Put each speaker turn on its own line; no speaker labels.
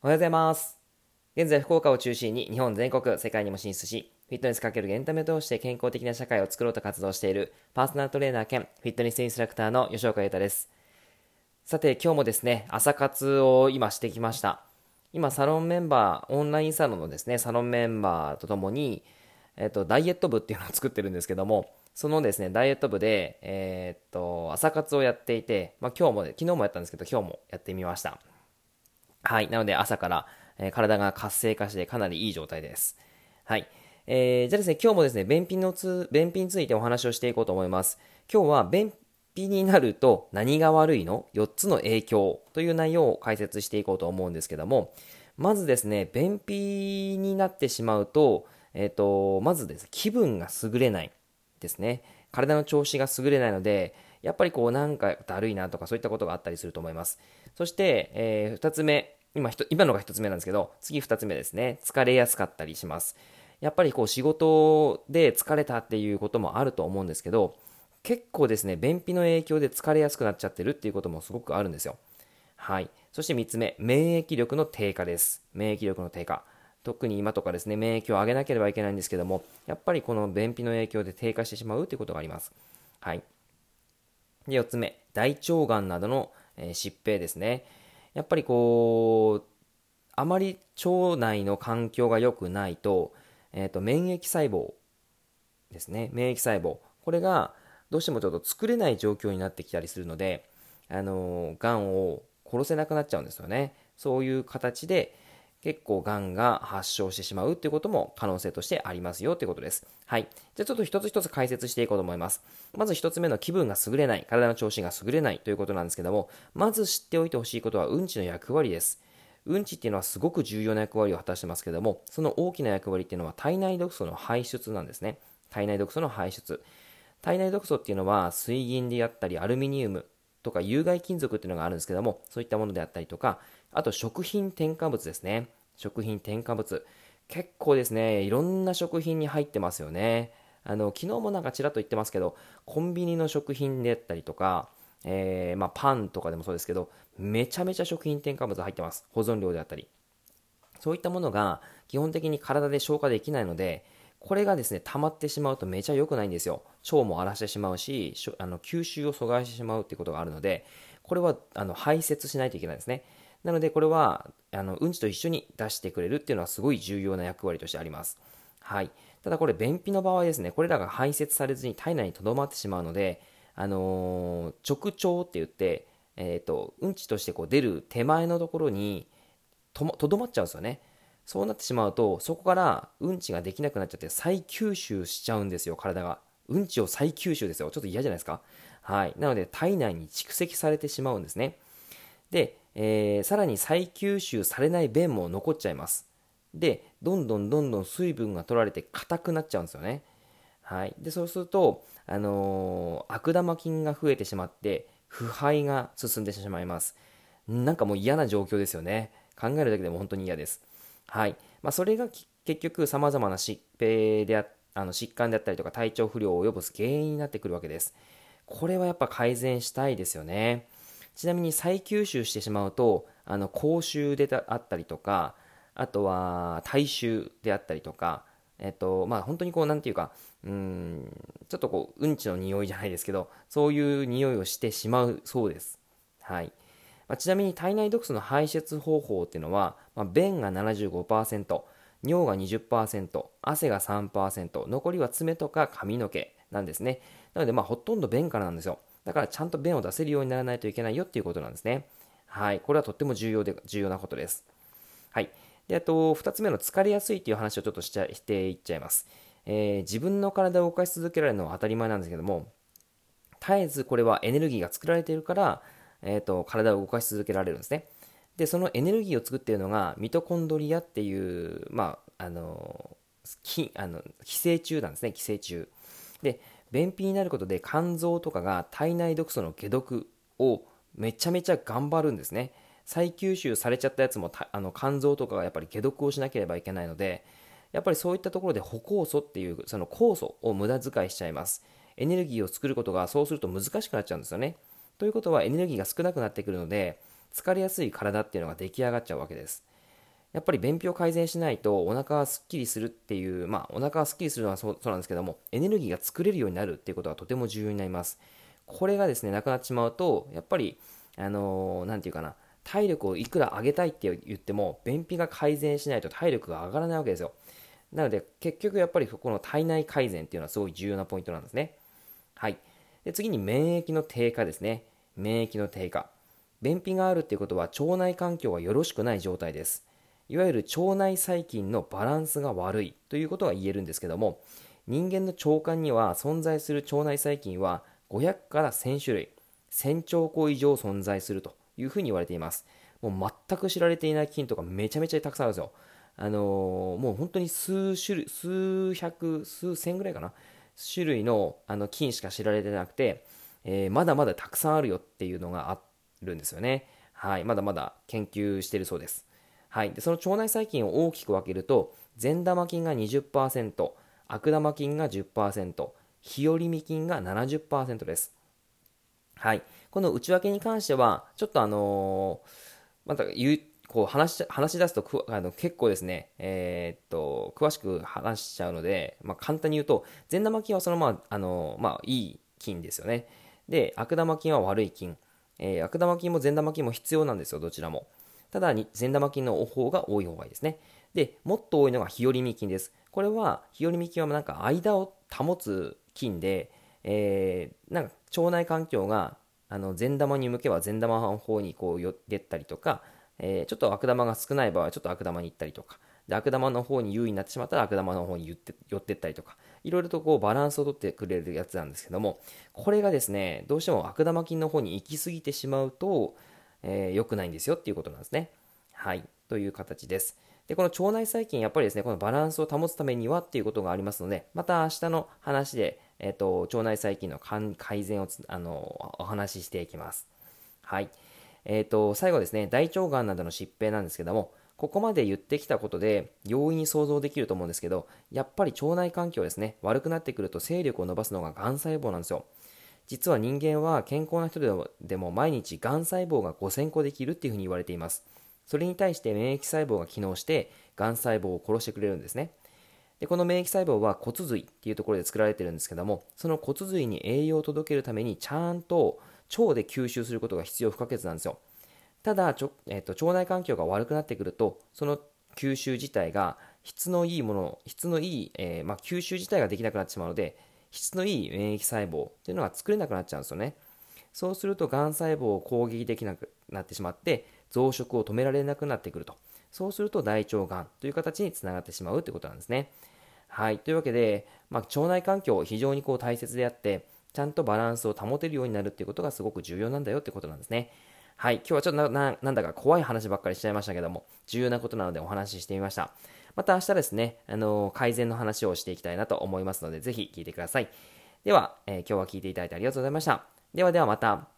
おはようございます。現在、福岡を中心に日本全国、世界にも進出し、フィットネスかけるエンタメを通して健康的な社会を作ろうと活動しているパーソナルトレーナー兼フィットネスインストラクターの吉岡裕太です。さて、今日もですね、朝活を今してきました。今、サロンメンバー、オンラインサロンのですね、サロンメンバーとともに、えっと、ダイエット部っていうのを作ってるんですけども、そのですね、ダイエット部で、えーっと、朝活をやっていて、まあ今日も、昨日もやったんですけど、今日もやってみました。はい。なので朝から、え体が活性化してかなりいい状態です。はい。えーじゃあですね、今日もですね、便秘のつ、便秘についてお話をしていこうと思います。今日は便秘になると何が悪いの ?4 つの影響という内容を解説していこうと思うんですけども、まずですね、便秘になってしまうと、えっ、と、まずです、気分が優れないですね。体の調子が優れないので、やっぱりこうなんかだるいなとかそういったことがあったりすると思います。そして、え2つ目、今今のが1つ目なんですけど、次2つ目ですね、疲れやすかったりします。やっぱりこう仕事で疲れたっていうこともあると思うんですけど、結構ですね、便秘の影響で疲れやすくなっちゃってるっていうこともすごくあるんですよ。はい。そして3つ目、免疫力の低下です。免疫力の低下。特に今とかですね、免疫を上げなければいけないんですけども、やっぱりこの便秘の影響で低下してしまうということがあります。はい。で、4つ目、大腸がんなどの、えー疾病ですね。やっぱりこう、あまり腸内の環境が良くないと、えっ、と、免疫細胞ですね、免疫細胞。これがどうしてもちょっと作れない状況になってきたりするので、あのー、がんを殺せなくなっちゃうんですよね。そういう形で、結構がんが発症してしまうっていうことも可能性としてありますよということです。はい。じゃあちょっと一つ一つ解説していこうと思います。まず一つ目の気分が優れない、体の調子が優れないということなんですけども、まず知っておいてほしいことはうんちの役割です。うんちっていうのはすごく重要な役割を果たしてますけども、その大きな役割っていうのは体内毒素の排出なんですね。体内毒素の排出。体内毒素っていうのは水銀であったりアルミニウムとか有害金属っていうのがあるんですけども、そういったものであったりとか、あと食品添加物ですね。食品添加物。結構ですね、いろんな食品に入ってますよね。あの、昨日もなんかちらっと言ってますけど、コンビニの食品であったりとか、えーまあ、パンとかでもそうですけど、めちゃめちゃ食品添加物入ってます。保存料であったり。そういったものが基本的に体で消化できないので、これがですね、溜まってしまうとめちゃ良くないんですよ。腸も荒らしてしまうし、あの吸収を阻害してしまうっていうことがあるので、これはあの排泄しないといけないですね。なので、これはあのうんちと一緒に出してくれるっていうのはすごい重要な役割としてあります。はい。ただこれ、便秘の場合ですね、これらが排泄されずに体内に留まってしまうので、あのー直腸って言って、えーと、うんちとしてこう出る手前のところにともとどまっちゃうんですよね。そうなってしまうと、そこからうんちができなくなっちゃって再吸収しちゃうんですよ、体が。うんちを再吸収ですよ。ちょっと嫌じゃないですか。はい。なので、体内に蓄積されてしまうんですね。で、えーさらに再吸収されない便も残っちゃいます。で、どんどんどんどん水分が取られて硬くなっちゃうんですよね。はい。で、そうすると、あのー悪玉菌が増えてしまって、腐敗が進んでしまいます。なんかもう嫌な状況ですよね。考えるだけでも本当に嫌です。はい。まあ、それが結局様々な疾病でああの疾患であったりとか体調不良を及ぼす原因になってくるわけです。これはやっぱ改善したいですよね。ちなみに再吸収してしまうと、あの口臭であったりとか、あとは体臭であったりとか、えっと、まあ本当にこう、なんていうか、うん、ちょっとこう、うんちの匂いじゃないですけど、そういう匂いをしてしまうそうです。はい。まあ、ちなみに体内毒素の排出方法っていうのは、まあ、便が75%、尿が20%、汗が3%、残りは爪とか髪の毛なんですね。なので、まあ、ほとんど便からなんですよ。だから、ちゃんと便を出せるようにならないといけないよっていうことなんですね。はい。これはとっても重要で、重要なことです。はい。で、あと、二つ目の疲れやすいっていう話をちょっとしちゃしていっちゃいます。えー自分の体を動かし続けられるのは当たり前なんですけども、絶えずこれはエネルギーが作られているから、えー、と体を動かし続けられるんですね。で、そのエネルギーを作っているのがミトコンドリアっていう、まあ、あの、きあの寄生虫なんですね、寄生虫。で、便秘になることで肝臓とかが体内毒素の解毒をめちゃめちゃ頑張るんですね。再吸収されちゃったやつもあの肝臓とかがやっぱり解毒をしなければいけないので、やっぱりそういったところで歩酵素っていうその酵素を無駄遣いしちゃいます。エネルギーを作ることがそうすると難しくなっちゃうんですよね。ということはエネルギーが少なくなってくるので、疲れやすい体っていうのが出来上がっちゃうわけです。やっぱり便秘を改善しないとお腹がすっきりするっていう、まあお腹がすっきりするのはそうそうなんですけども、エネルギーが作れるようになるっていうことがとても重要になります。これがですね、なくなってしまうと、やっぱり、あのー、なんていうかな、体力をいくら上げたいって言っても、便秘が改善しないと体力が上がらないわけですよ。なので、結局やっぱりこの体内改善っていうのはすごい重要なポイントなんですね。はい。で次に免疫の低下ですね。免疫の低下。便秘があるっていうことは腸内環境がよろしくない状態です。いわゆる腸内細菌のバランスが悪いということが言えるんですけども、人間の腸管には存在する腸内細菌は500から1000種類、1000兆個以上存在するというふうに言われています。もう全く知られていない菌とかめちゃめちゃたくさんあるんですよ。あのー、もう本当に数種類、数百、数千ぐらいかな、種類のあの菌しか知られてなくて、えー、まだまだたくさんあるよっていうのがあるんですよね。はい、まだまだ研究してるそうです。はい、でその腸内細菌を大きく分けると、善玉菌が20%、悪玉菌が10%、日和見菌が70%です。はい。この内訳に関しては、ちょっとあのー、また言う、こう話し話し出すとあの結構ですね、えー、っと、詳しく話しちゃうので、まあ、簡単に言うと、善玉菌はそのまま、あのー、まあ、いい菌ですよね。で、悪玉菌は悪い菌。えー、悪玉菌も善玉菌も必要なんですよ、どちらも。ただ、善玉菌の方が多い方がいいですね。で、もっと多いのが日和見菌です。これは、日和見菌はなんか間を保つ菌で、えー、なんか腸内環境があの善玉に向けば善玉の方にこう寄ってったりとか、えー、ちょっと悪玉が少ない場合はちょっと悪玉に行ったりとか、で悪玉の方に優位になってしまったら悪玉の方に寄って寄ってったりとか、いろいろとこうバランスをとってくれるやつなんですけども、これがですね、どうしても悪玉菌の方に行き過ぎてしまうと、えー、良くないんですよっていうことなんですね。はい。という形です。で、この腸内細菌、やっぱりですね、このバランスを保つためにはっていうことがありますので、また明日の話で、えっ、ー、と、腸内細菌の改善をあのお話ししていきます。はい。えっ、ー、と、最後ですね、大腸がんなどの疾病なんですけども、ここまで言ってきたことで容易に想像できると思うんですけど、やっぱり腸内環境ですね、悪くなってくると勢力を伸ばすのががん細胞なんですよ。実は人間は健康な人でも毎日がん細胞が5000個できるっていうふうに言われています。それに対して免疫細胞が機能してがん細胞を殺してくれるんですね。でこの免疫細胞は骨髄っていうところで作られてるんですけどもその骨髄に栄養を届けるためにちゃんと腸で吸収することが必要不可欠なんですよただちょ、えーと、腸内環境が悪くなってくるとその吸収自体が質のいいもの質のいい、えー、まあ、吸収自体ができなくなってしまうので質のいい免疫細胞っていうのが作れなくなっちゃうんですよねそうするとがん細胞を攻撃できなくなってしまって増殖を止められなくなってくるとそうすると大腸がんという形につながってしまうということなんですね。はい。というわけで、まあ、腸内環境非常にこう大切であって、ちゃんとバランスを保てるようになるっていうことがすごく重要なんだよってことなんですね。はい。今日はちょっとななんだか怖い話ばっかりしちゃいましたけども、重要なことなのでお話ししてみました。また明日ですね、あの改善の話をしていきたいなと思いますので、ぜひ聞いてください。では、えー、今日は聞いていただいてありがとうございました。ではではまた。